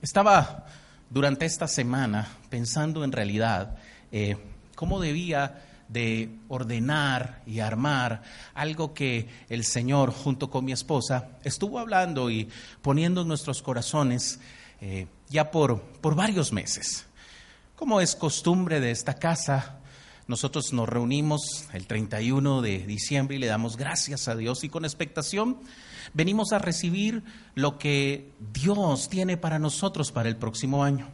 Estaba durante esta semana pensando en realidad eh, cómo debía de ordenar y armar algo que el Señor junto con mi esposa estuvo hablando y poniendo en nuestros corazones eh, ya por, por varios meses. Como es costumbre de esta casa, nosotros nos reunimos el 31 de diciembre y le damos gracias a Dios y con expectación venimos a recibir lo que Dios tiene para nosotros para el próximo año.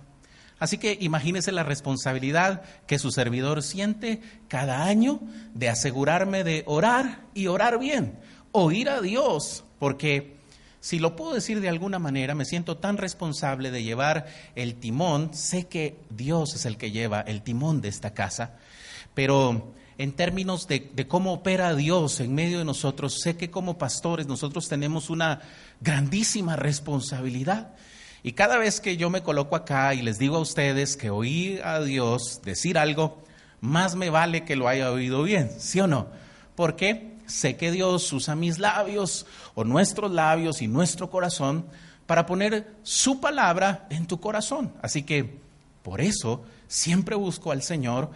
Así que imagínese la responsabilidad que su servidor siente cada año de asegurarme de orar y orar bien, oír a Dios, porque si lo puedo decir de alguna manera, me siento tan responsable de llevar el timón, sé que Dios es el que lleva el timón de esta casa, pero en términos de, cómo opera Dios en medio de nosotros, sé que como pastores nosotros tenemos una grandísima responsabilidad. Y cada vez que yo me coloco acá y les digo a ustedes que oí a Dios decir algo, más me vale que lo haya oído bien, ¿sí o no? Porque sé que Dios usa mis labios o nuestros labios y nuestro corazón para poner su palabra en tu corazón. Así que por eso siempre busco al Señor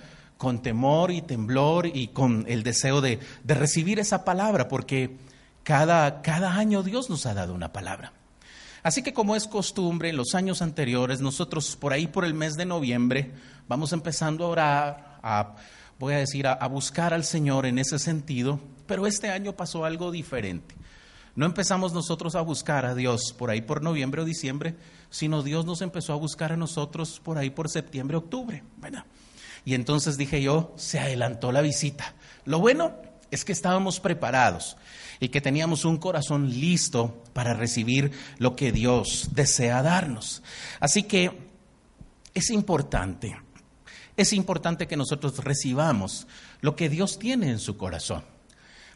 con temor y temblor y con el deseo de, recibir esa palabra, porque cada, cada año Dios nos ha dado una palabra. Así que como es costumbre, en los años anteriores, nosotros por ahí por el mes de noviembre vamos empezando a orar, a, voy a decir, a, buscar al Señor en ese sentido, pero este año pasó algo diferente. No empezamos nosotros a buscar a Dios por ahí por noviembre o diciembre, sino Dios nos empezó a buscar a nosotros por ahí por septiembre, octubre. Y entonces dije yo, se adelantó la visita. Lo bueno es que estábamos preparados y que teníamos un corazón listo para recibir lo que Dios desea darnos. Así que es importante, es importante que nosotros recibamos lo que Dios tiene en su corazón.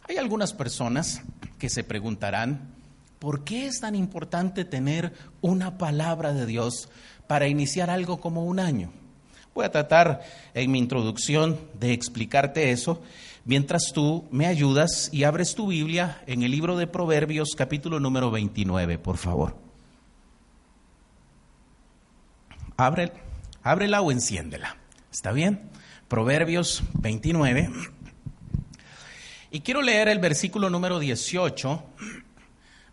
Hay algunas personas que se preguntarán, ¿por qué es tan importante tener una palabra de Dios para iniciar algo como un año? Voy a tratar en mi introducción de explicarte eso mientras tú me ayudas y abres tu Biblia en el libro de Proverbios capítulo número 29, por favor. Abre, ábrela o enciéndela. ¿Está bien? Proverbios 29. Y quiero leer el versículo número 18.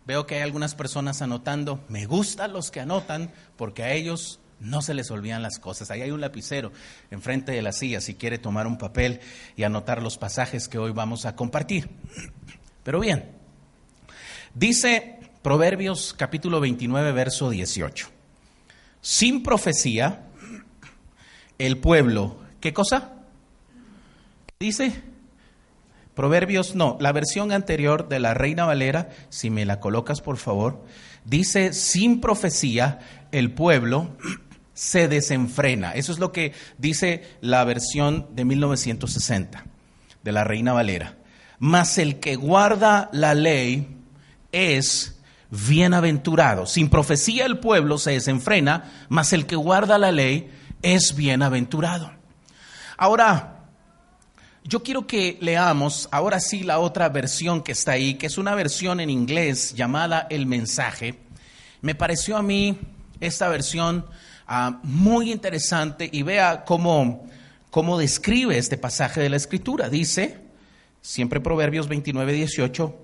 Veo que hay algunas personas anotando. Me gustan los que anotan porque a ellos no se les olvidan las cosas. Ahí hay un lapicero enfrente de la silla si quiere tomar un papel y anotar los pasajes que hoy vamos a compartir. Pero bien, dice Proverbios capítulo 29, verso 18. Sin profecía, el pueblo, ¿qué cosa? Dice Proverbios, no, la versión anterior de la Reina Valera, si me la colocas por favor, dice, sin profecía, el pueblo se desenfrena. Eso es lo que dice la versión de 1960 de la Reina Valera. Mas el que guarda la ley es bienaventurado. Sin profecía el pueblo se desenfrena, mas el que guarda la ley es bienaventurado. Ahora, yo quiero que leamos ahora sí la otra versión que está ahí, que es una versión en inglés llamada El mensaje. Me pareció a mí esta versión Ah, muy interesante y vea cómo, cómo describe este pasaje de la Escritura. Dice, siempre Proverbios 29, 18,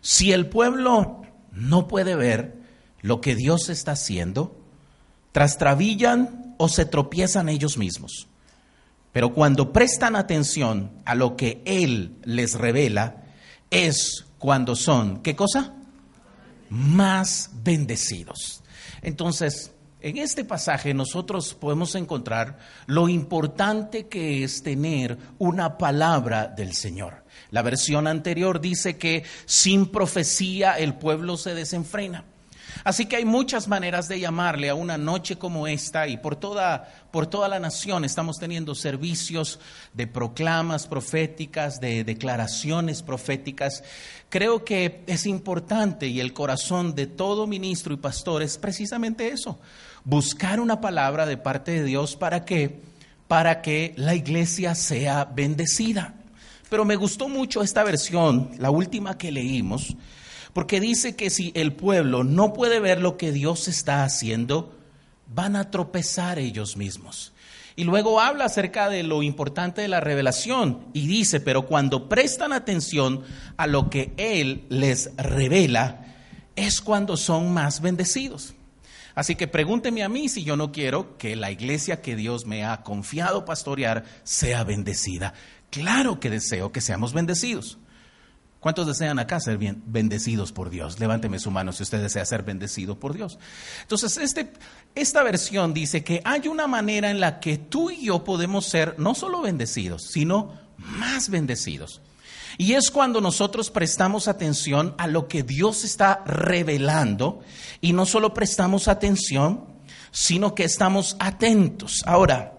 si el pueblo no puede ver lo que Dios está haciendo, trastrabillan o se tropiezan ellos mismos. Pero cuando prestan atención a lo que Él les revela, es cuando son, ¿qué cosa? Más bendecidos. Entonces, en este pasaje nosotros podemos encontrar lo importante que es tener una palabra del Señor. La versión anterior dice que sin profecía el pueblo se desenfrena. Así que hay muchas maneras de llamarle a una noche como esta y por toda, por toda la nación estamos teniendo servicios de proclamas proféticas, de declaraciones proféticas. Creo que es importante y el corazón de todo ministro y pastor es precisamente eso, buscar una palabra de parte de Dios para que para que la iglesia sea bendecida. Pero me gustó mucho esta versión, la última que leímos, Porque dice que si el pueblo no puede ver lo que Dios está haciendo, van a tropezar ellos mismos. Y luego habla acerca de lo importante de la revelación y dice, pero cuando prestan atención a lo que Él les revela, es cuando son más bendecidos. Así que pregúnteme a mí si yo no quiero que la iglesia que Dios me ha confiado pastorear sea bendecida. Claro que deseo que seamos bendecidos. ¿Cuántos desean acá ser bien, bendecidos por Dios? Levánteme su mano si usted desea ser bendecido por Dios. Entonces, este, esta versión dice que hay una manera en la que tú y yo podemos ser no solo bendecidos, sino más bendecidos. Y es cuando nosotros prestamos atención a lo que Dios está revelando y no solo prestamos atención, sino que estamos atentos. Ahora,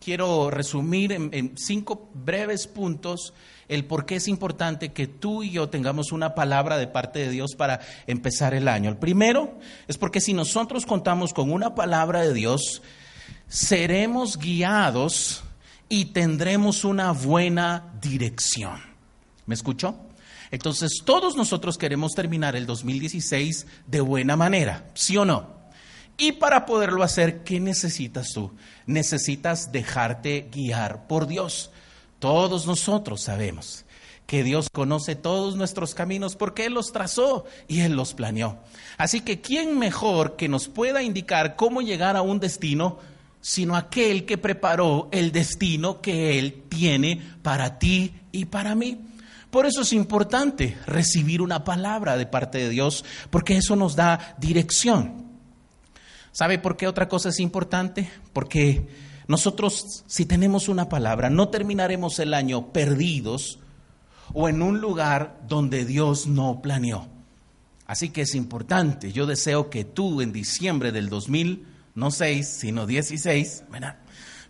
quiero resumir en, cinco breves puntos el por qué es importante que tú y yo tengamos una palabra de parte de Dios para empezar el año. El primero es porque si nosotros contamos con una palabra de Dios, seremos guiados y tendremos una buena dirección. ¿Me escuchó? Entonces, todos nosotros queremos terminar el 2016 de buena manera, ¿sí o no? Y para poderlo hacer, ¿qué necesitas tú? Necesitas dejarte guiar por Dios. Todos nosotros sabemos que Dios conoce todos nuestros caminos porque Él los trazó y Él los planeó. Así que, ¿quién mejor que nos pueda indicar cómo llegar a un destino sino aquel que preparó el destino que Él tiene para ti y para mí? Por eso es importante recibir una palabra de parte de Dios, porque eso nos da dirección. ¿Sabe por qué otra cosa es importante? Porque nosotros, si tenemos una palabra, no terminaremos el año perdidos o en un lugar donde Dios no planeó. Así que es importante. Yo deseo que tú en diciembre del 2000, no 6, sino 16,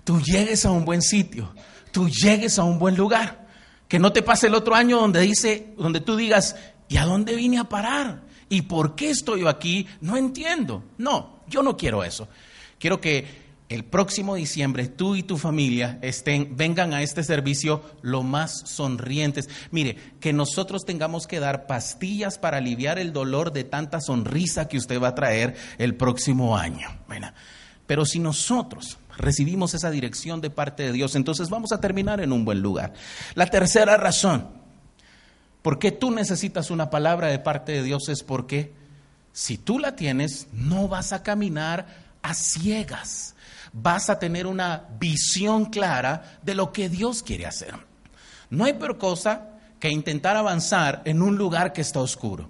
tú llegues a un buen sitio, tú llegues a un buen lugar. Que no te pase el otro año donde dice, donde tú digas, ¿y a dónde vine a parar? ¿Y por qué estoy aquí? No entiendo. No, yo no quiero eso. Quiero que el próximo diciembre tú y tu familia estén, vengan a este servicio lo más sonrientes. Mire, que nosotros tengamos que dar pastillas para aliviar el dolor de tanta sonrisa que usted va a traer el próximo año. pero si nosotros recibimos esa dirección de parte de Dios, entonces vamos a terminar en un buen lugar. La tercera razón, ¿por qué tú necesitas una palabra de parte de Dios? Es porque si tú la tienes, no vas a caminar a ciegas. Vas a tener una visión clara de lo que Dios quiere hacer. No hay peor cosa que intentar avanzar en un lugar que está oscuro.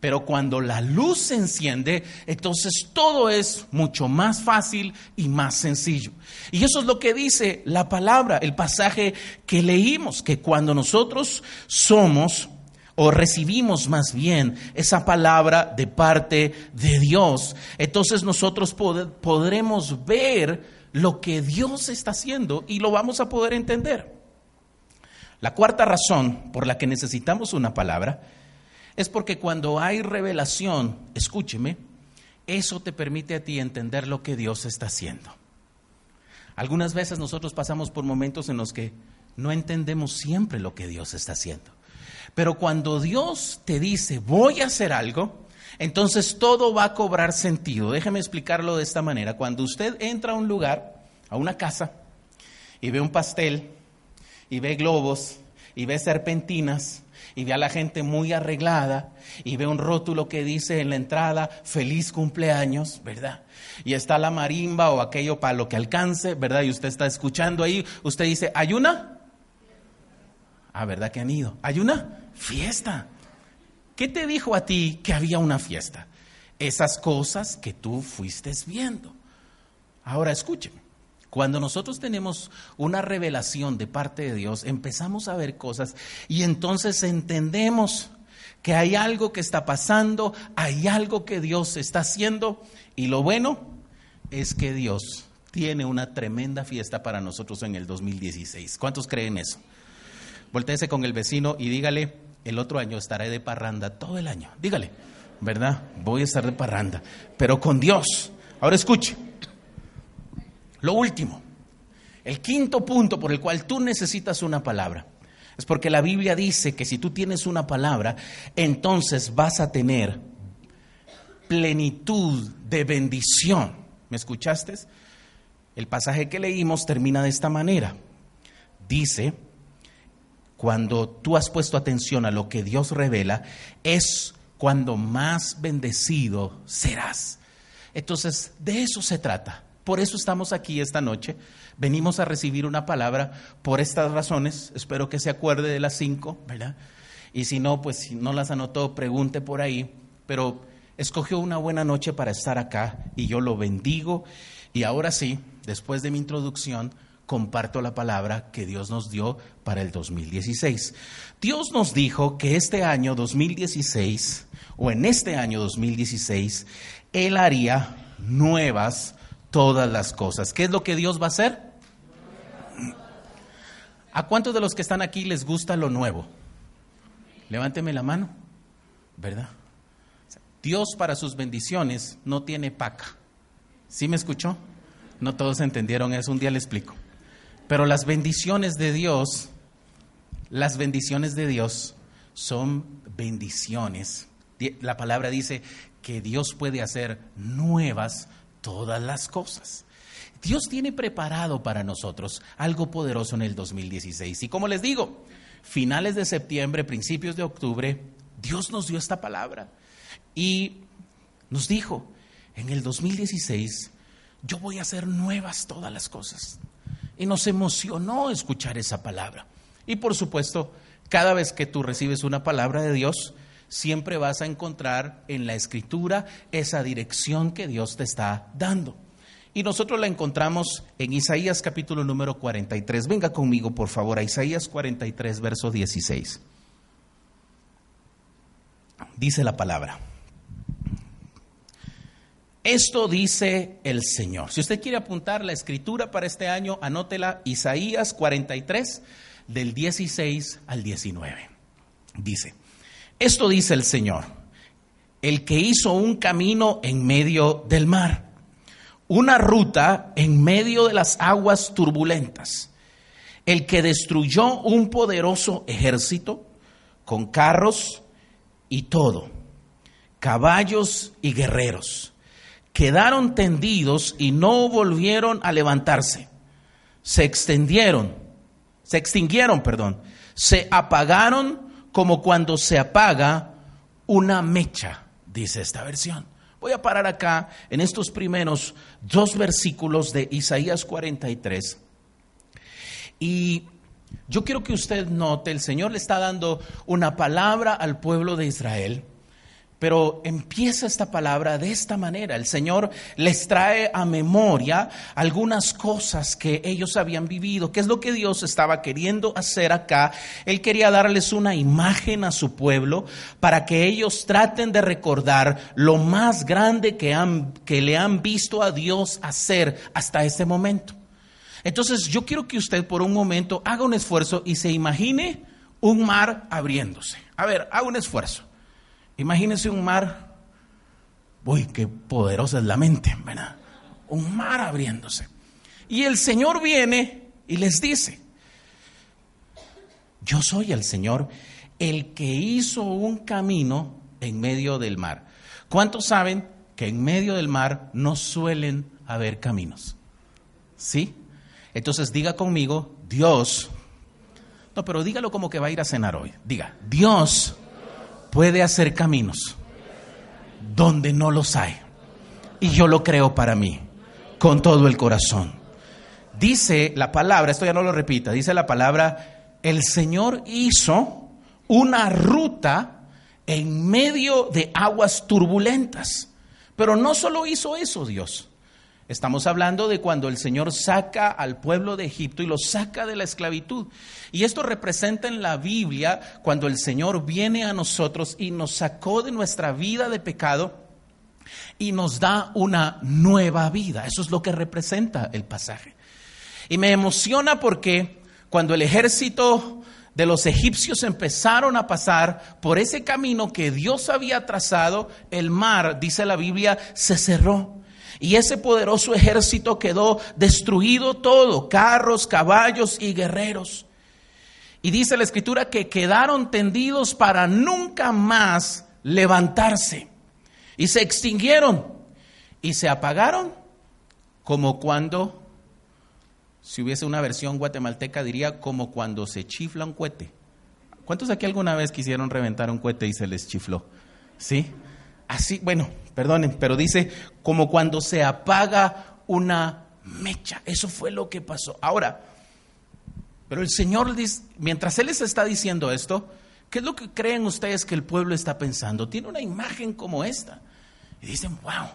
Pero cuando la luz se enciende, entonces todo es mucho más fácil y más sencillo. Y eso es lo que dice la palabra, el pasaje que leímos, que cuando nosotros somos o recibimos más bien esa palabra de parte de Dios, entonces nosotros podremos ver lo que Dios está haciendo y lo vamos a poder entender. La cuarta razón por la que necesitamos una palabra es porque cuando hay revelación, escúcheme, eso te permite a ti entender lo que Dios está haciendo. Algunas veces nosotros pasamos por momentos en los que no entendemos siempre lo que Dios está haciendo. Pero cuando Dios te dice, voy a hacer algo, entonces todo va a cobrar sentido. Déjeme explicarlo de esta manera. Cuando usted entra a un lugar, a una casa, y ve un pastel, y ve globos, y ve serpentinas, y ve a la gente muy arreglada, y ve un rótulo que dice en la entrada, feliz cumpleaños, ¿verdad? Y está la marimba o aquello para lo que alcance, ¿verdad? Y usted está escuchando ahí, usted dice, ¿hay una? Ah, ¿verdad que han ido? ¿Hay una? Fiesta. ¿Qué te dijo a ti que había una fiesta? Esas cosas que tú fuiste viendo. Ahora escúcheme. Cuando nosotros tenemos una revelación de parte de Dios, empezamos a ver cosas y entonces entendemos que hay algo que está pasando, hay algo que Dios está haciendo y lo bueno es que Dios tiene una tremenda fiesta para nosotros en el 2016. ¿Cuántos creen eso? Voltéese con el vecino y dígale, el otro año estaré de parranda todo el año. Dígale, ¿verdad? Voy a estar de parranda, pero con Dios. Ahora escuche. Lo último, el quinto punto por el cual tú necesitas una palabra. Es porque la Biblia dice que si tú tienes una palabra, entonces vas a tener plenitud de bendición. ¿Me escuchaste? El pasaje que leímos termina de esta manera. Dice, cuando tú has puesto atención a lo que Dios revela, es cuando más bendecido serás. Entonces, de eso se trata. Por eso estamos aquí esta noche. Venimos a recibir una palabra por estas razones. Espero que se acuerde de las cinco, ¿verdad? Y si no, pues si no las anotó, pregunte por ahí. Pero escogió una buena noche para estar acá y yo lo bendigo. Y ahora sí, después de mi introducción, comparto la palabra que Dios nos dio para el 2016. Dios nos dijo que este año 2016, o en este año 2016, Él haría nuevas todas las cosas. ¿Qué es lo que Dios va a hacer? ¿A cuántos de los que están aquí les gusta lo nuevo? Levánteme la mano, ¿verdad? Dios para sus bendiciones no tiene paca. ¿Sí me escuchó? No todos entendieron eso, un día le explico. Pero las bendiciones de Dios, las bendiciones de Dios son bendiciones. La palabra dice que Dios puede hacer nuevas todas las cosas. Dios tiene preparado para nosotros algo poderoso en el 2016. Y como les digo, finales de septiembre, principios de octubre, Dios nos dio esta palabra y nos dijo, en el 2016 yo voy a hacer nuevas todas las cosas. Y nos emocionó escuchar esa palabra. Y por supuesto, cada vez que tú recibes una palabra de Dios, siempre vas a encontrar en la escritura esa dirección que Dios te está dando. Y nosotros la encontramos en Isaías capítulo número 43. Venga conmigo, por favor, a Isaías 43, verso 16. Dice la palabra. Esto dice el Señor. Si usted quiere apuntar la escritura para este año, anótela Isaías 43, del 16 al 19. Dice, esto dice el Señor, el que hizo un camino en medio del mar una ruta en medio de las aguas turbulentas, el que destruyó un poderoso ejército con carros y todo, caballos y guerreros, quedaron tendidos y no volvieron a levantarse, se extendieron, se extinguieron, perdón, se apagaron como cuando se apaga una mecha, dice esta versión. Voy a parar acá en estos primeros dos versículos de Isaías 43. Y yo quiero que usted note, el Señor le está dando una palabra al pueblo de Israel pero empieza esta palabra de esta manera. El Señor les trae a memoria algunas cosas que ellos habían vivido. ¿Qué es lo que Dios estaba queriendo hacer acá? Él quería darles una imagen a su pueblo para que ellos traten de recordar lo más grande que, han, que le han visto a Dios hacer hasta ese momento. Entonces yo quiero que usted por un momento haga un esfuerzo y se imagine un mar abriéndose. A ver, haga un esfuerzo. Imagínense un mar. Uy, qué poderosa es la mente, ¿verdad? Un mar abriéndose. Y el Señor viene y les dice, yo soy el Señor, el que hizo un camino en medio del mar. ¿Cuántos saben que en medio del mar no suelen haber caminos? ¿Sí? Entonces diga conmigo, Dios, no, pero dígalo como que va a ir a cenar hoy. Diga, Dios puede hacer caminos donde no los hay. Y yo lo creo para mí, con todo el corazón. Dice la palabra, esto ya no lo repita, dice la palabra, el Señor hizo una ruta en medio de aguas turbulentas. Pero no solo hizo eso Dios. Estamos hablando de cuando el Señor saca al pueblo de Egipto y lo saca de la esclavitud. Y esto representa en la Biblia cuando el Señor viene a nosotros y nos sacó de nuestra vida de pecado y nos da una nueva vida. Eso es lo que representa el pasaje. Y me emociona porque cuando el ejército de los egipcios empezaron a pasar por ese camino que Dios había trazado, el mar, dice la Biblia, se cerró. Y ese poderoso ejército quedó destruido todo, carros, caballos y guerreros. Y dice la escritura que quedaron tendidos para nunca más levantarse. Y se extinguieron y se apagaron como cuando, si hubiese una versión guatemalteca, diría como cuando se chifla un cohete. ¿Cuántos aquí alguna vez quisieron reventar un cohete y se les chifló? ¿Sí? Así, bueno, perdonen, pero dice como cuando se apaga una mecha. Eso fue lo que pasó. Ahora, pero el Señor mientras Él les está diciendo esto, ¿qué es lo que creen ustedes que el pueblo está pensando? Tiene una imagen como esta. Y dicen, wow,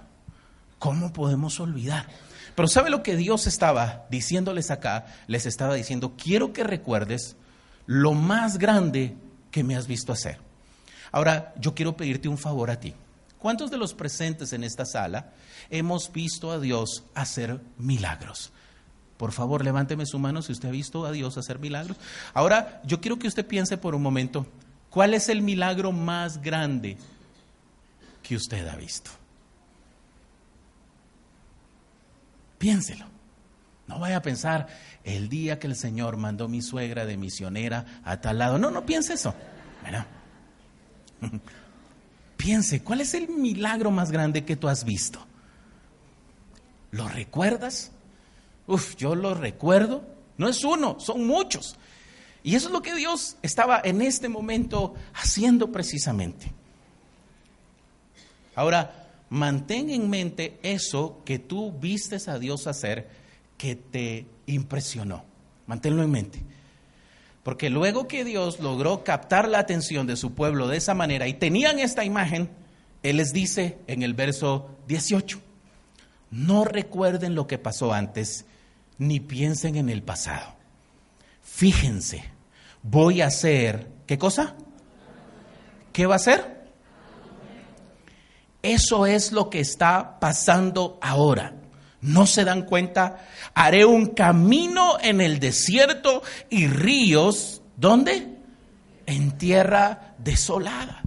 ¿cómo podemos olvidar? Pero ¿sabe lo que Dios estaba diciéndoles acá? Les estaba diciendo, quiero que recuerdes lo más grande que me has visto hacer. Ahora, yo quiero pedirte un favor a ti. ¿Cuántos de los presentes en esta sala hemos visto a Dios hacer milagros? Por favor, levánteme su mano si usted ha visto a Dios hacer milagros. Ahora, yo quiero que usted piense por un momento, ¿cuál es el milagro más grande que usted ha visto? Piénselo. No vaya a pensar el día que el Señor mandó mi suegra de misionera a tal lado. No, no piense eso. Piense, ¿cuál es el milagro más grande que tú has visto? ¿Lo recuerdas? Uf, yo lo recuerdo. No es uno, son muchos. Y eso es lo que Dios estaba en este momento haciendo precisamente. Ahora, mantén en mente eso que tú vistes a Dios hacer que te impresionó. Manténlo en mente. Porque luego que Dios logró captar la atención de su pueblo de esa manera y tenían esta imagen, Él les dice en el verso 18, no recuerden lo que pasó antes, ni piensen en el pasado. Fíjense, voy a hacer, ¿qué cosa? ¿Qué va a hacer? Eso es lo que está pasando ahora. ¿No se dan cuenta? Haré un camino en el desierto y ríos, ¿dónde? En tierra desolada.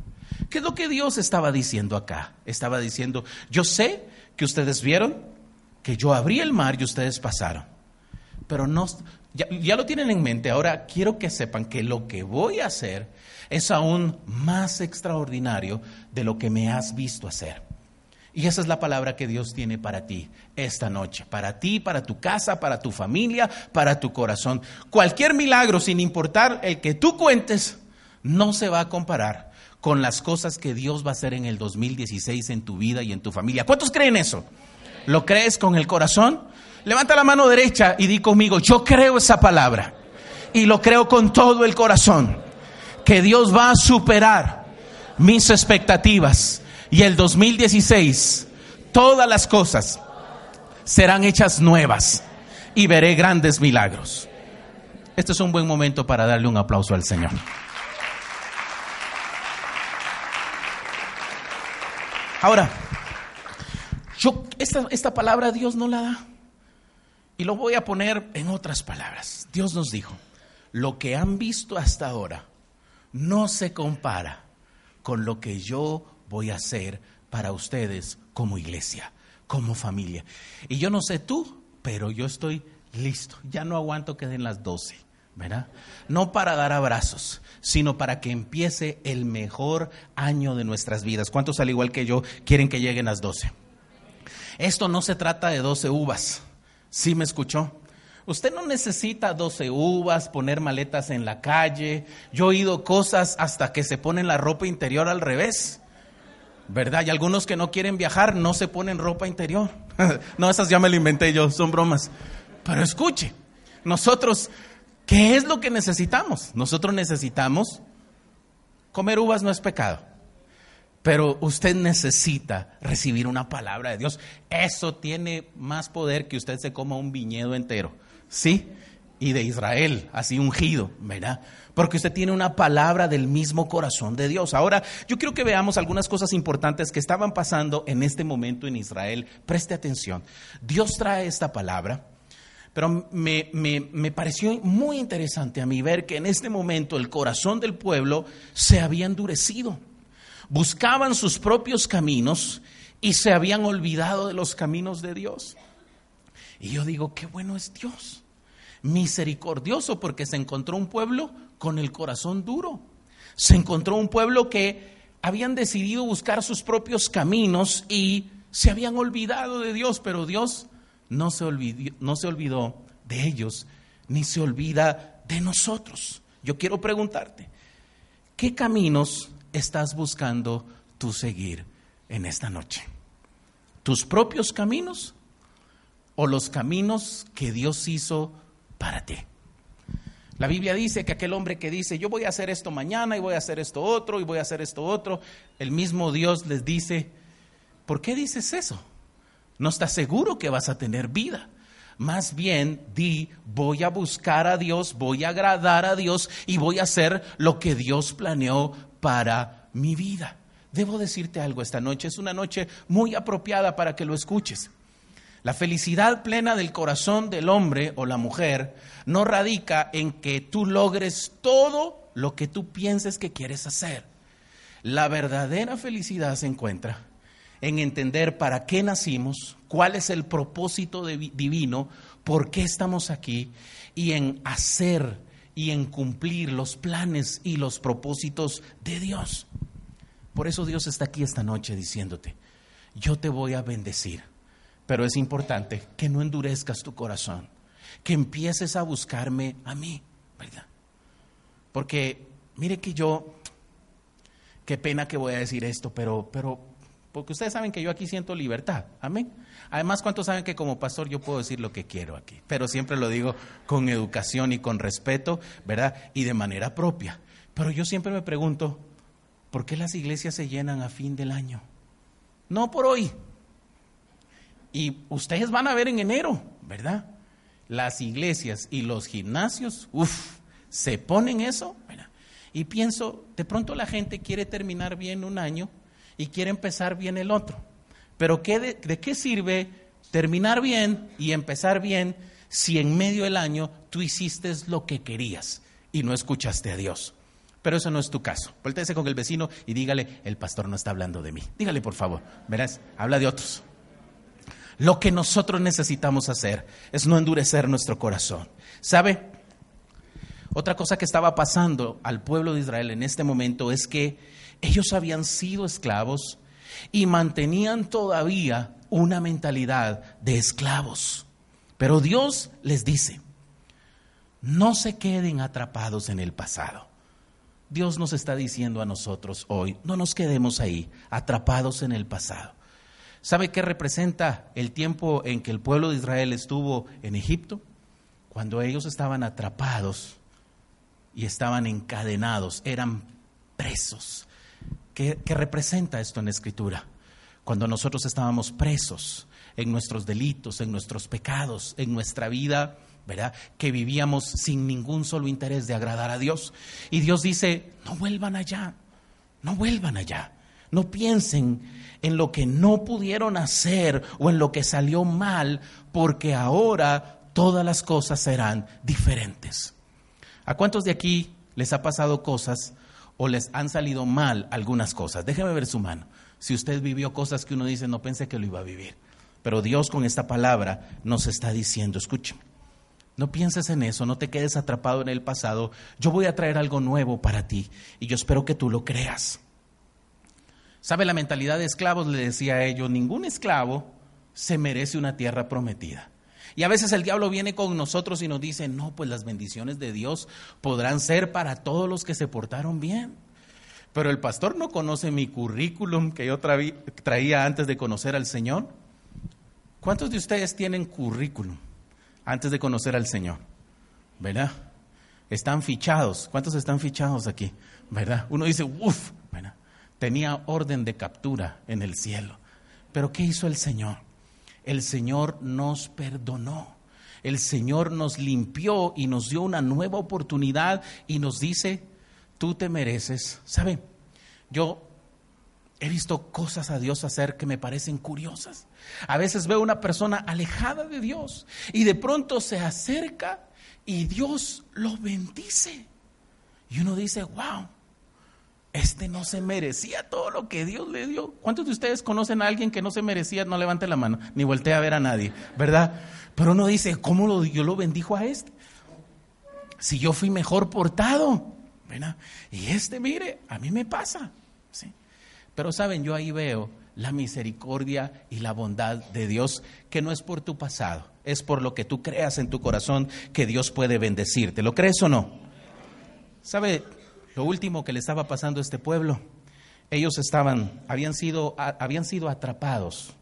¿Qué es lo que Dios estaba diciendo acá? Estaba diciendo, yo sé que ustedes vieron que yo abrí el mar y ustedes pasaron, pero no, ya, ya lo tienen en mente. Ahora quiero que sepan que lo que voy a hacer es aún más extraordinario de lo que me has visto hacer. Y esa es la palabra que Dios tiene para ti esta noche, para ti, para tu casa, para tu familia, para tu corazón. Cualquier milagro, sin importar el que tú cuentes, no se va a comparar con las cosas que Dios va a hacer en el 2016 en tu vida y en tu familia. ¿Cuántos creen eso? ¿Lo crees con el corazón? Levanta la mano derecha y di conmigo, yo creo esa palabra y lo creo con todo el corazón, que Dios va a superar mis expectativas y el 2016 todas las cosas serán hechas nuevas y veré grandes milagros. Este es un buen momento para darle un aplauso al Señor. Ahora, yo esta, esta palabra Dios no la da. Y lo voy a poner en otras palabras. Dios nos dijo, lo que han visto hasta ahora no se compara con lo que yo voy a hacer para ustedes como iglesia, como familia. Y yo no sé tú, pero yo estoy listo. Ya no aguanto que den las 12, ¿verdad? No para dar abrazos, sino para que empiece el mejor año de nuestras vidas. ¿Cuántos, al igual que yo, quieren que lleguen las 12? Esto no se trata de 12 uvas. ¿Sí me escuchó? Usted no necesita 12 uvas, poner maletas en la calle. Yo he oído cosas hasta que se ponen la ropa interior al revés. ¿Verdad? Y algunos que no quieren viajar no se ponen ropa interior. no, esas ya me lo inventé yo, son bromas. Pero escuche, nosotros, ¿qué es lo que necesitamos? Nosotros necesitamos comer uvas no es pecado. Pero usted necesita recibir una palabra de Dios. Eso tiene más poder que usted se coma un viñedo entero. ¿Sí? Y de Israel, así ungido, ¿verdad? porque usted tiene una palabra del mismo corazón de Dios. Ahora, yo quiero que veamos algunas cosas importantes que estaban pasando en este momento en Israel. Preste atención. Dios trae esta palabra. Pero me, me, pareció muy interesante a mí ver que en este momento el corazón del pueblo se había endurecido. Buscaban sus propios caminos y se habían olvidado de los caminos de Dios. Y yo digo, qué bueno es Dios misericordioso porque se encontró un pueblo con el corazón duro. Se encontró un pueblo que habían decidido buscar sus propios caminos y se habían olvidado de Dios, pero Dios no se olvidó, no se olvidó de ellos, ni se olvida de nosotros. Yo quiero preguntarte, ¿qué caminos estás buscando tú seguir en esta noche? ¿Tus propios caminos o los caminos que Dios hizo para ti? La Biblia dice que aquel hombre que dice, yo voy a hacer esto mañana y voy a hacer esto otro y voy a hacer esto otro, el mismo Dios les dice, ¿por qué dices eso? No estás seguro que vas a tener vida. Más bien di, voy a buscar a Dios, voy a agradar a Dios y voy a hacer lo que Dios planeó para mi vida. Debo decirte algo esta noche, es una noche muy apropiada para que lo escuches. La felicidad plena del corazón del hombre o la mujer no radica en que tú logres todo lo que tú pienses que quieres hacer. La verdadera felicidad se encuentra en entender para qué nacimos, cuál es el propósito divino, por qué estamos aquí y en hacer y en cumplir los planes y los propósitos de Dios. Por eso Dios está aquí esta noche diciéndote, yo te voy a bendecir pero es importante que no endurezcas tu corazón, que empieces a buscarme a mí, ¿verdad? Porque mire que yo, qué pena que voy a decir esto, pero, pero, porque ustedes saben que yo aquí siento libertad, amén. Además, ¿cuántos saben que como pastor yo puedo decir lo que quiero aquí? Pero siempre lo digo con educación y con respeto, ¿verdad? Y de manera propia. Pero yo siempre me pregunto, ¿por qué las iglesias se llenan a fin del año? No por hoy, y ustedes van a ver en enero, ¿verdad? Las iglesias y los gimnasios, uff, se ponen eso. Y pienso, de pronto la gente quiere terminar bien un año y quiere empezar bien el otro. Pero ¿qué de, ¿de qué sirve terminar bien y empezar bien si en medio del año tú hiciste lo que querías y no escuchaste a Dios? Pero eso no es tu caso. Voltese con el vecino y dígale, el pastor no está hablando de mí. Dígale, por favor. Verás, habla de otros. Lo que nosotros necesitamos hacer es no endurecer nuestro corazón. ¿Sabe? Otra cosa que estaba pasando al pueblo de Israel en este momento es que ellos habían sido esclavos y mantenían todavía una mentalidad de esclavos. Pero Dios les dice, no se queden atrapados en el pasado. Dios nos está diciendo a nosotros hoy, no nos quedemos ahí, atrapados en el pasado. ¿Sabe qué representa el tiempo en que el pueblo de Israel estuvo en Egipto? Cuando ellos estaban atrapados y estaban encadenados, eran presos. ¿Qué, representa esto en la escritura? Cuando nosotros estábamos presos en nuestros delitos, en nuestros pecados, en nuestra vida, ¿verdad? Que vivíamos sin ningún solo interés de agradar a Dios. Y Dios dice, no vuelvan allá, no vuelvan allá. No piensen en lo que no pudieron hacer o en lo que salió mal, porque ahora todas las cosas serán diferentes. ¿A cuántos de aquí les ha pasado cosas o les han salido mal algunas cosas? Déjeme ver su mano. Si usted vivió cosas que uno dice, no pensé que lo iba a vivir. Pero Dios con esta palabra nos está diciendo, escúcheme, no pienses en eso, no te quedes atrapado en el pasado. Yo voy a traer algo nuevo para ti y yo espero que tú lo creas. ¿Sabe la mentalidad de esclavos? Le decía a ellos, ningún esclavo se merece una tierra prometida. Y a veces el diablo viene con nosotros y nos dice, no, pues las bendiciones de Dios podrán ser para todos los que se portaron bien. Pero el pastor no conoce mi currículum que yo traía antes de conocer al Señor. ¿Cuántos de ustedes tienen currículum antes de conocer al Señor? ¿Verdad? Están fichados. ¿Cuántos están fichados aquí? ¿Verdad? Uno dice, uff, tenía orden de captura en el cielo. Pero ¿qué hizo el Señor? El Señor nos perdonó. El Señor nos limpió y nos dio una nueva oportunidad y nos dice, tú te mereces. ¿Sabe? Yo he visto cosas a Dios hacer que me parecen curiosas. A veces veo una persona alejada de Dios y de pronto se acerca y Dios lo bendice. Y uno dice, wow, este no se merecía todo lo que Dios le dio. ¿Cuántos de ustedes conocen a alguien que no se merecía? No levante la mano, ni voltea a ver a nadie, ¿verdad? Pero uno dice, ¿cómo lo, yo lo bendijo a este? Si yo fui mejor portado. Y este, mire, a mí me pasa. ¿sí? Pero saben, yo ahí veo la misericordia y la bondad de Dios, que no es por tu pasado, es por lo que tú creas en tu corazón que Dios puede bendecirte. ¿Lo crees o no? ¿Sabe lo último que le estaba pasando a este pueblo? Ellos estaban, habían sido, habían sido atrapados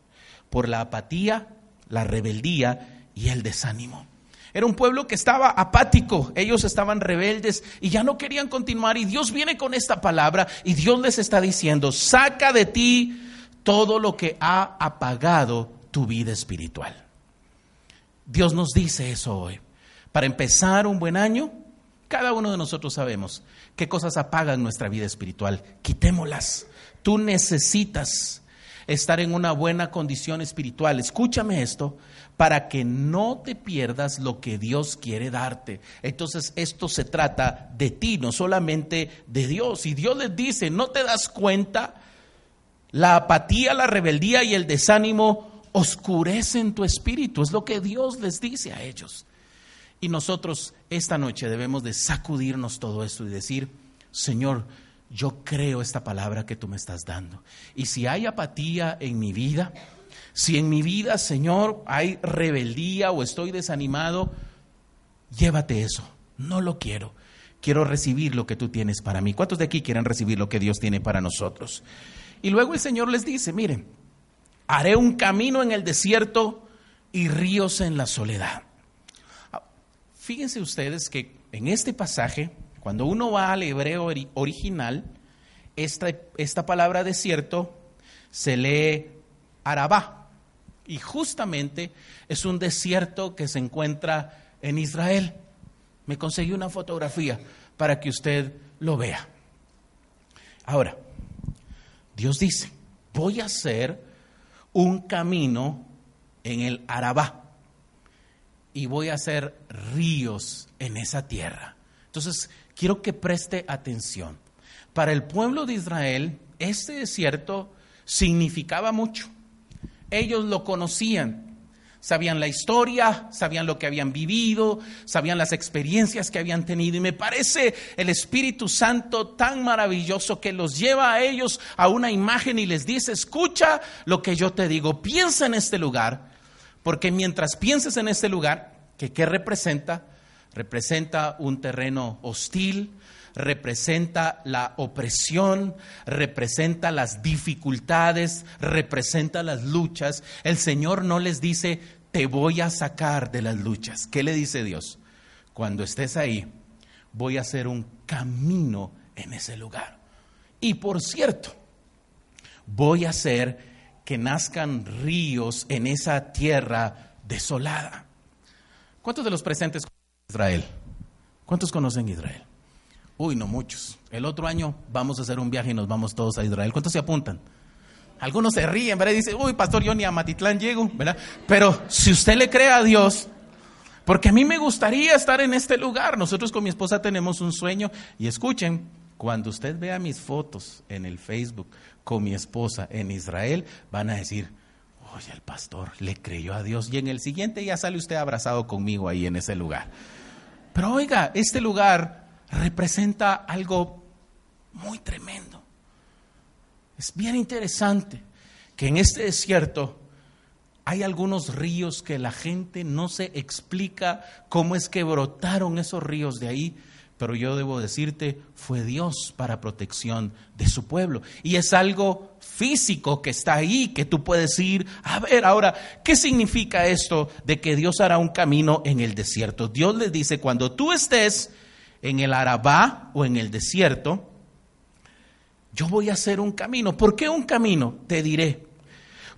por la apatía, la rebeldía y el desánimo. Era un pueblo que estaba apático, ellos estaban rebeldes y ya no querían continuar. Y Dios viene con esta palabra y Dios les está diciendo, saca de ti todo lo que ha apagado tu vida espiritual. Dios nos dice eso hoy. Para empezar un buen año, cada uno de nosotros sabemos qué cosas apagan nuestra vida espiritual. Quitémoslas. Tú necesitas estar en una buena condición espiritual. Escúchame esto, para que no te pierdas lo que Dios quiere darte. Entonces esto se trata de ti, no solamente de Dios. Y Dios les dice, ¿no te das cuenta? La apatía, la rebeldía y el desánimo oscurecen tu espíritu. Es lo que Dios les dice a ellos. Y nosotros esta noche debemos de sacudirnos todo esto y decir, Señor, yo creo esta palabra que tú me estás dando. Y si hay apatía en mi vida, si en mi vida, Señor, hay rebeldía o estoy desanimado, llévate eso. No lo quiero. Quiero recibir lo que tú tienes para mí. ¿Cuántos de aquí quieren recibir lo que Dios tiene para nosotros? Y luego el Señor les dice, miren, haré un camino en el desierto y ríos en la soledad. Fíjense ustedes que en este pasaje, cuando uno va al hebreo original, esta, esta palabra desierto se lee Arabá. Y justamente es un desierto que se encuentra en Israel. Me conseguí una fotografía para que usted lo vea. Ahora, Dios dice, voy a hacer un camino en el Arabá y voy a hacer ríos en esa tierra. Entonces, quiero que preste atención. Para el pueblo de Israel, este desierto significaba mucho. Ellos lo conocían, Sabían la historia, sabían lo que habían vivido, sabían las experiencias que habían tenido. Y me parece el Espíritu Santo tan maravilloso que los lleva a ellos a una imagen y les dice, escucha lo que yo te digo, piensa en este lugar, porque mientras pienses en este lugar, que ¿qué representa? Representa un terreno hostil, representa la opresión, representa las dificultades, representa las luchas. El Señor no les dice, te voy a sacar de las luchas. ¿Qué le dice Dios? Cuando estés ahí, voy a hacer un camino en ese lugar. Y por cierto, voy a hacer que nazcan ríos en esa tierra desolada. ¿Cuántos de los presentes conocen Israel? ¿Cuántos conocen Israel? Uy, no muchos. El otro año vamos a hacer un viaje y nos vamos todos a Israel. ¿Cuántos se apuntan? Algunos se ríen, ¿verdad? Y dicen, uy, pastor, yo ni a Matitlán llego, ¿verdad? Pero si usted le cree a Dios, porque a mí me gustaría estar en este lugar. Nosotros con mi esposa tenemos un sueño. Y escuchen, cuando usted vea mis fotos en el Facebook con mi esposa en Israel, van a decir, oye, el pastor le creyó a Dios. Y en el siguiente ya sale usted abrazado conmigo ahí en ese lugar. Pero oiga, este lugar representa algo muy tremendo. Es bien interesante que en este desierto hay algunos ríos que la gente no se explica cómo es que brotaron esos ríos de ahí, pero yo debo decirte, fue Dios para protección de su pueblo. Y es algo físico que está ahí, que tú puedes ir a ver. Ahora, ¿qué significa esto de que Dios hará un camino en el desierto? Dios le dice, cuando tú estés en el Arabá o en el desierto, yo voy a hacer un camino. ¿Por qué un camino? Te diré.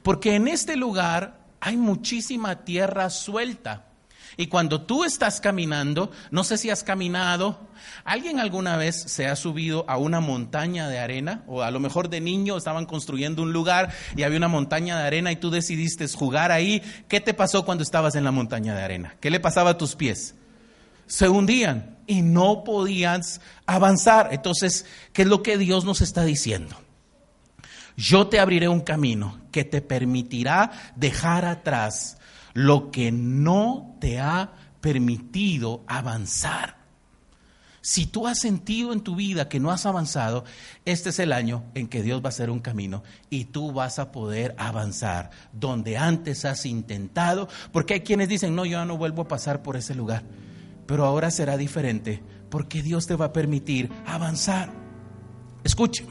Porque en este lugar hay muchísima tierra suelta. Y cuando tú estás caminando, no sé si has caminado, ¿alguien alguna vez se ha subido a una montaña de arena? O a lo mejor de niño estaban construyendo un lugar y había una montaña de arena y tú decidiste jugar ahí. ¿Qué te pasó cuando estabas en la montaña de arena? ¿Qué le pasaba a tus pies? Se hundían y no podías avanzar. Entonces, ¿qué es lo que Dios nos está diciendo? Yo te abriré un camino que te permitirá dejar atrás lo que no te ha permitido avanzar. Si tú has sentido en tu vida que no has avanzado, este es el año en que Dios va a hacer un camino y tú vas a poder avanzar donde antes has intentado, porque hay quienes dicen, no, yo ya no vuelvo a pasar por ese lugar, pero ahora será diferente porque Dios te va a permitir avanzar. Escuche,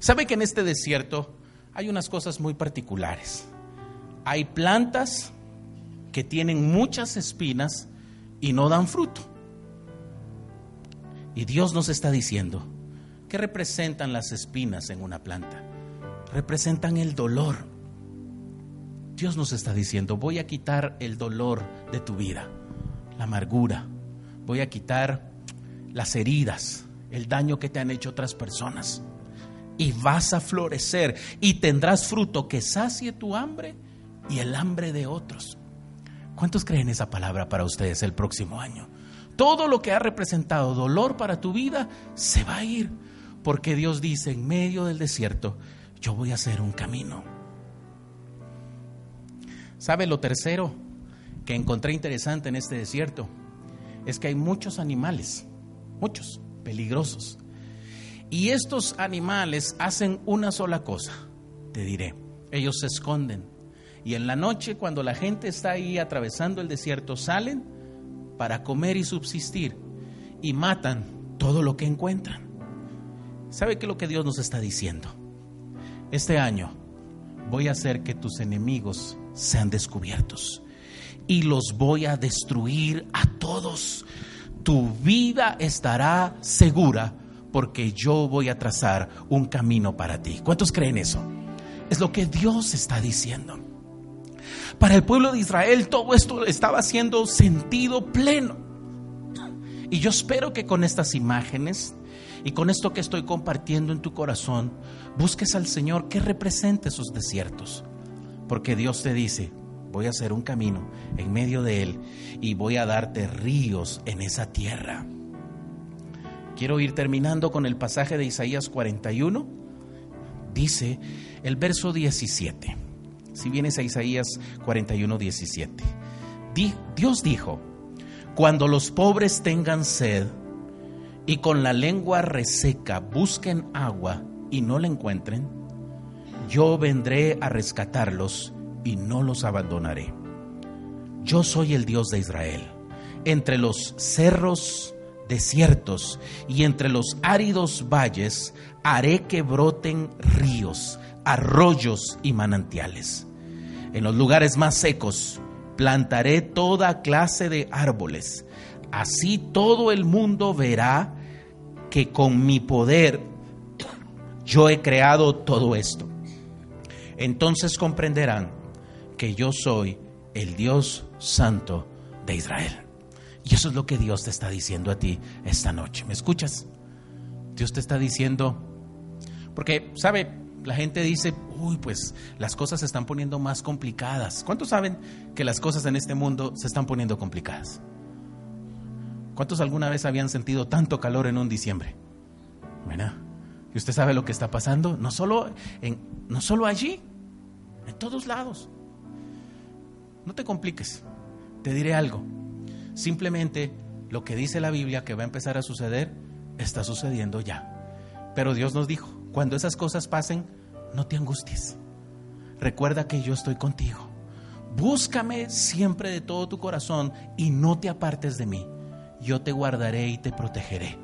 ¿sabe que en este desierto hay unas cosas muy particulares? Hay plantas que tienen muchas espinas y no dan fruto. Y Dios nos está diciendo, ¿qué representan las espinas en una planta? Representan el dolor. Dios nos está diciendo, voy a quitar el dolor de tu vida, la amargura, voy a quitar las heridas, el daño que te han hecho otras personas. Y vas a florecer y tendrás fruto que sacie tu hambre y el hambre de otros. ¿Cuántos creen esa palabra para ustedes el próximo año? Todo lo que ha representado dolor para tu vida se va a ir, porque Dios dice, en medio del desierto, yo voy a hacer un camino. ¿Sabe lo tercero que encontré interesante en este desierto? Es que hay muchos animales, muchos, peligrosos. Y estos animales hacen una sola cosa, te diré, ellos se esconden. Y en la noche, cuando la gente está ahí atravesando el desierto, salen para comer y subsistir y matan todo lo que encuentran. ¿Sabe qué es lo que Dios nos está diciendo? Este año voy a hacer que tus enemigos sean descubiertos y los voy a destruir a todos. Tu vida estará segura porque yo voy a trazar un camino para ti. ¿Cuántos creen eso? Es lo que Dios está diciendo. Para el pueblo de Israel todo esto estaba haciendo sentido pleno. Y yo espero que con estas imágenes y con esto que estoy compartiendo en tu corazón, busques al Señor que represente esos desiertos. Porque Dios te dice, voy a hacer un camino en medio de él y voy a darte ríos en esa tierra. Quiero ir terminando con el pasaje de Isaías 41. Dice el verso 17. Si vienes a Isaías 41, 17. Dios dijo, cuando los pobres tengan sed y con la lengua reseca busquen agua y no la encuentren, yo vendré a rescatarlos y no los abandonaré. Yo soy el Dios de Israel. Entre los cerros desiertos y entre los áridos valles haré que broten ríos, arroyos y manantiales. En los lugares más secos plantaré toda clase de árboles. Así todo el mundo verá que con mi poder yo he creado todo esto. Entonces comprenderán que yo soy el Dios Santo de Israel. Y eso es lo que Dios te está diciendo a ti esta noche. ¿Me escuchas? Dios te está diciendo, porque, ¿sabe? La gente dice, uy, pues las cosas se están poniendo más complicadas. ¿Cuántos saben que las cosas en este mundo se están poniendo complicadas? ¿Cuántos alguna vez habían sentido tanto calor en un diciembre? ¿Verdad? Y usted sabe lo que está pasando, no solo, en, no solo allí, en todos lados. No te compliques, te diré algo. Simplemente lo que dice la Biblia que va a empezar a suceder, está sucediendo ya. Pero Dios nos dijo, cuando esas cosas pasen, no te angusties. Recuerda que yo estoy contigo. Búscame siempre de todo tu corazón y no te apartes de mí. Yo te guardaré y te protegeré.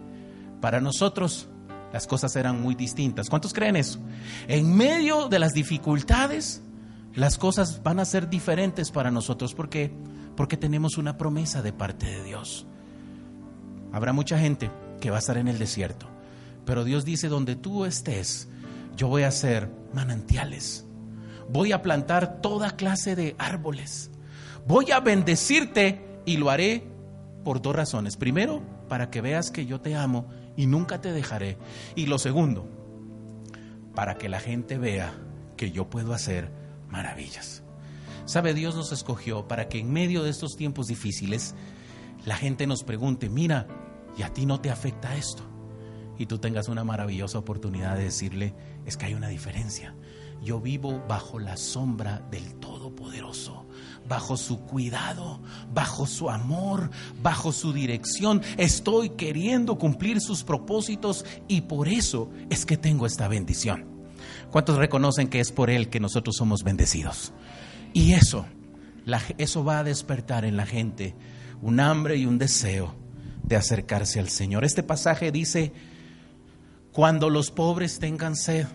Para nosotros las cosas eran muy distintas. ¿Cuántos creen eso? En medio de las dificultades, las cosas van a ser diferentes para nosotros. ¿Por qué? Porque tenemos una promesa de parte de Dios. Habrá mucha gente que va a estar en el desierto, pero Dios dice, donde tú estés, yo voy a hacer manantiales. Voy a plantar toda clase de árboles. Voy a bendecirte y lo haré por dos razones. Primero, para que veas que yo te amo y nunca te dejaré. Y lo segundo, para que la gente vea que yo puedo hacer maravillas. Sabe, Dios nos escogió para que en medio de estos tiempos difíciles la gente nos pregunte, mira, ¿y a ti no te afecta esto? Y tú tengas una maravillosa oportunidad de decirle, es que hay una diferencia. Yo vivo bajo la sombra del Todopoderoso, bajo su cuidado, bajo su amor, bajo su dirección. Estoy queriendo cumplir sus propósitos y por eso es que tengo esta bendición. ¿Cuántos reconocen que es por Él que nosotros somos bendecidos? Y eso, eso va a despertar en la gente un hambre y un deseo de acercarse al Señor. Este pasaje dice, cuando los pobres tengan sed.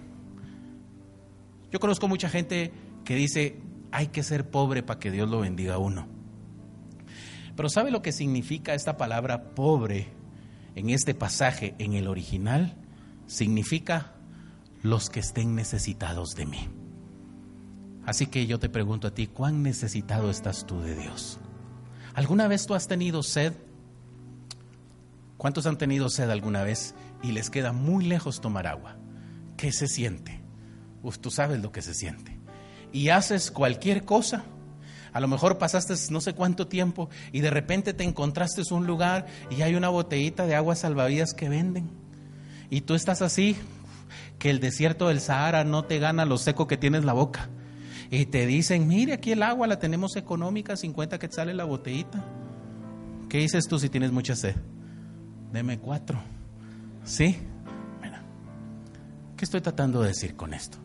Yo conozco mucha gente que dice, hay que ser pobre para que Dios lo bendiga a uno. Pero ¿sabe lo que significa esta palabra pobre en este pasaje, en el original? Significa los que estén necesitados de mí. Así que yo te pregunto a ti, ¿cuán necesitado estás tú de Dios? ¿Alguna vez tú has tenido sed? ¿Cuántos han tenido sed alguna vez y les queda muy lejos tomar agua? ¿Qué se siente? Uf, tú sabes lo que se siente. Y haces cualquier cosa. A lo mejor pasaste no sé cuánto tiempo y de repente te encontraste un lugar y hay una botellita de agua salvavidas que venden. Y tú estás así, que el desierto del Sahara no te gana lo seco que tienes la boca. Y te dicen, mire, aquí el agua la tenemos económica, 50 que sale la botellita. ¿Qué dices tú si tienes mucha sed? Deme cuatro. ¿Sí? ¿Qué estoy tratando de decir con esto?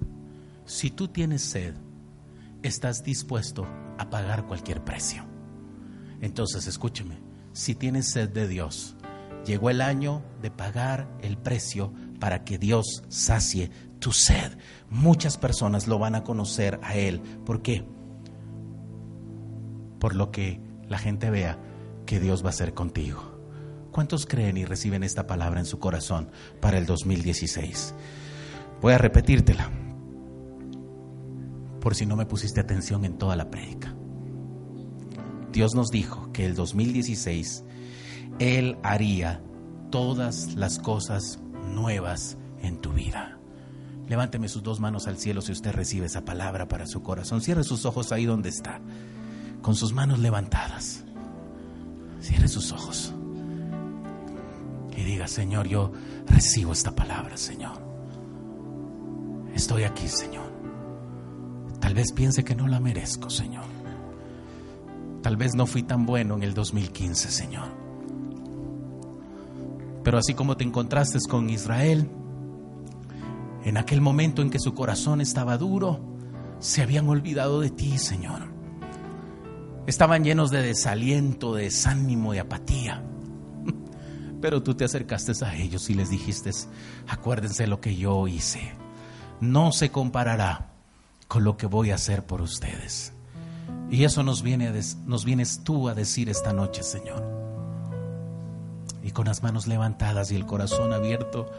Si tú tienes sed, estás dispuesto a pagar cualquier precio. Entonces, escúcheme, si tienes sed de Dios, llegó el año de pagar el precio para que Dios sacie tu sed. Muchas personas lo van a conocer a Él. ¿Por qué? Por lo que la gente vea que Dios va a ser contigo. ¿Cuántos creen y reciben esta palabra en su corazón para el 2016? Voy a repetírtela, por si no me pusiste atención en toda la prédica. Dios nos dijo que el 2016 Él haría todas las cosas nuevas en tu vida. Levánteme sus dos manos al cielo si usted recibe esa palabra para su corazón. Cierre sus ojos ahí donde está, con sus manos levantadas. Cierre sus ojos diga, Señor, yo recibo esta palabra, Señor. Estoy aquí, Señor. Tal vez piense que no la merezco, Señor. Tal vez no fui tan bueno en el 2015, Señor. Pero así como te encontraste con Israel, en aquel momento en que su corazón estaba duro, se habían olvidado de ti, Señor. Estaban llenos de desaliento, de desánimo, de apatía. Pero tú te acercaste a ellos y les dijiste, acuérdense lo que yo hice no se comparará con lo que voy a hacer por ustedes. Y eso nos, viene nos vienes tú a decir esta noche, Señor. Y con las manos levantadas y el corazón abierto,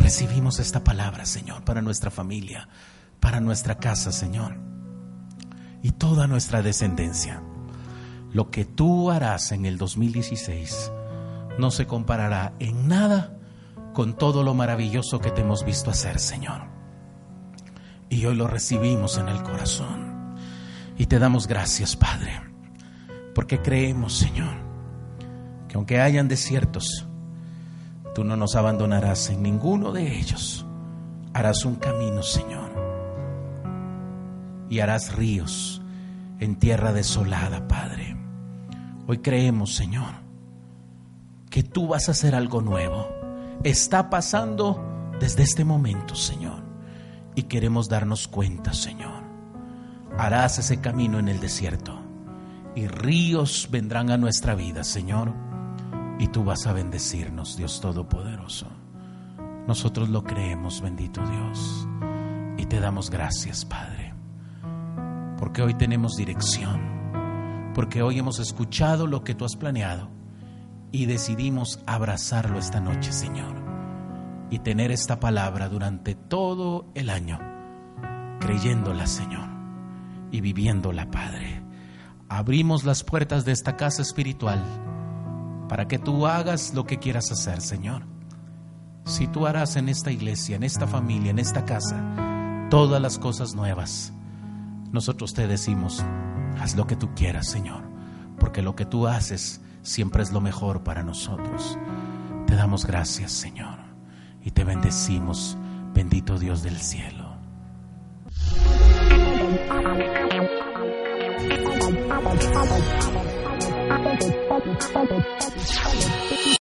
recibimos esta palabra, Señor, para nuestra familia, para nuestra casa, Señor, y toda nuestra descendencia. Lo que tú harás en el 2016 no se comparará en nada con todo lo maravilloso que te hemos visto hacer, Señor. Y hoy lo recibimos en el corazón. Y te damos gracias, Padre, porque creemos, Señor, que aunque hayan desiertos, tú no nos abandonarás en ninguno de ellos. Harás un camino, Señor. Y harás ríos en tierra desolada, Padre. Hoy creemos, Señor, que tú vas a hacer algo nuevo está pasando desde este momento, Señor. Y queremos darnos cuenta, Señor. Harás ese camino en el desierto y ríos vendrán a nuestra vida, Señor. Y tú vas a bendecirnos, Dios Todopoderoso. Nosotros lo creemos, bendito Dios. Y te damos gracias, Padre. Porque hoy tenemos dirección. Porque hoy hemos escuchado lo que tú has planeado y decidimos abrazarlo esta noche, Señor, y tener esta palabra durante todo el año, creyéndola, Señor, y viviéndola, Padre. Abrimos las puertas de esta casa espiritual para que tú hagas lo que quieras hacer, Señor. Si tú harás en esta iglesia, en esta familia, en esta casa, todas las cosas nuevas, nosotros te decimos, haz lo que tú quieras, Señor, porque lo que tú haces siempre es lo mejor para nosotros. Te damos gracias, Señor, y te bendecimos, bendito Dios del cielo.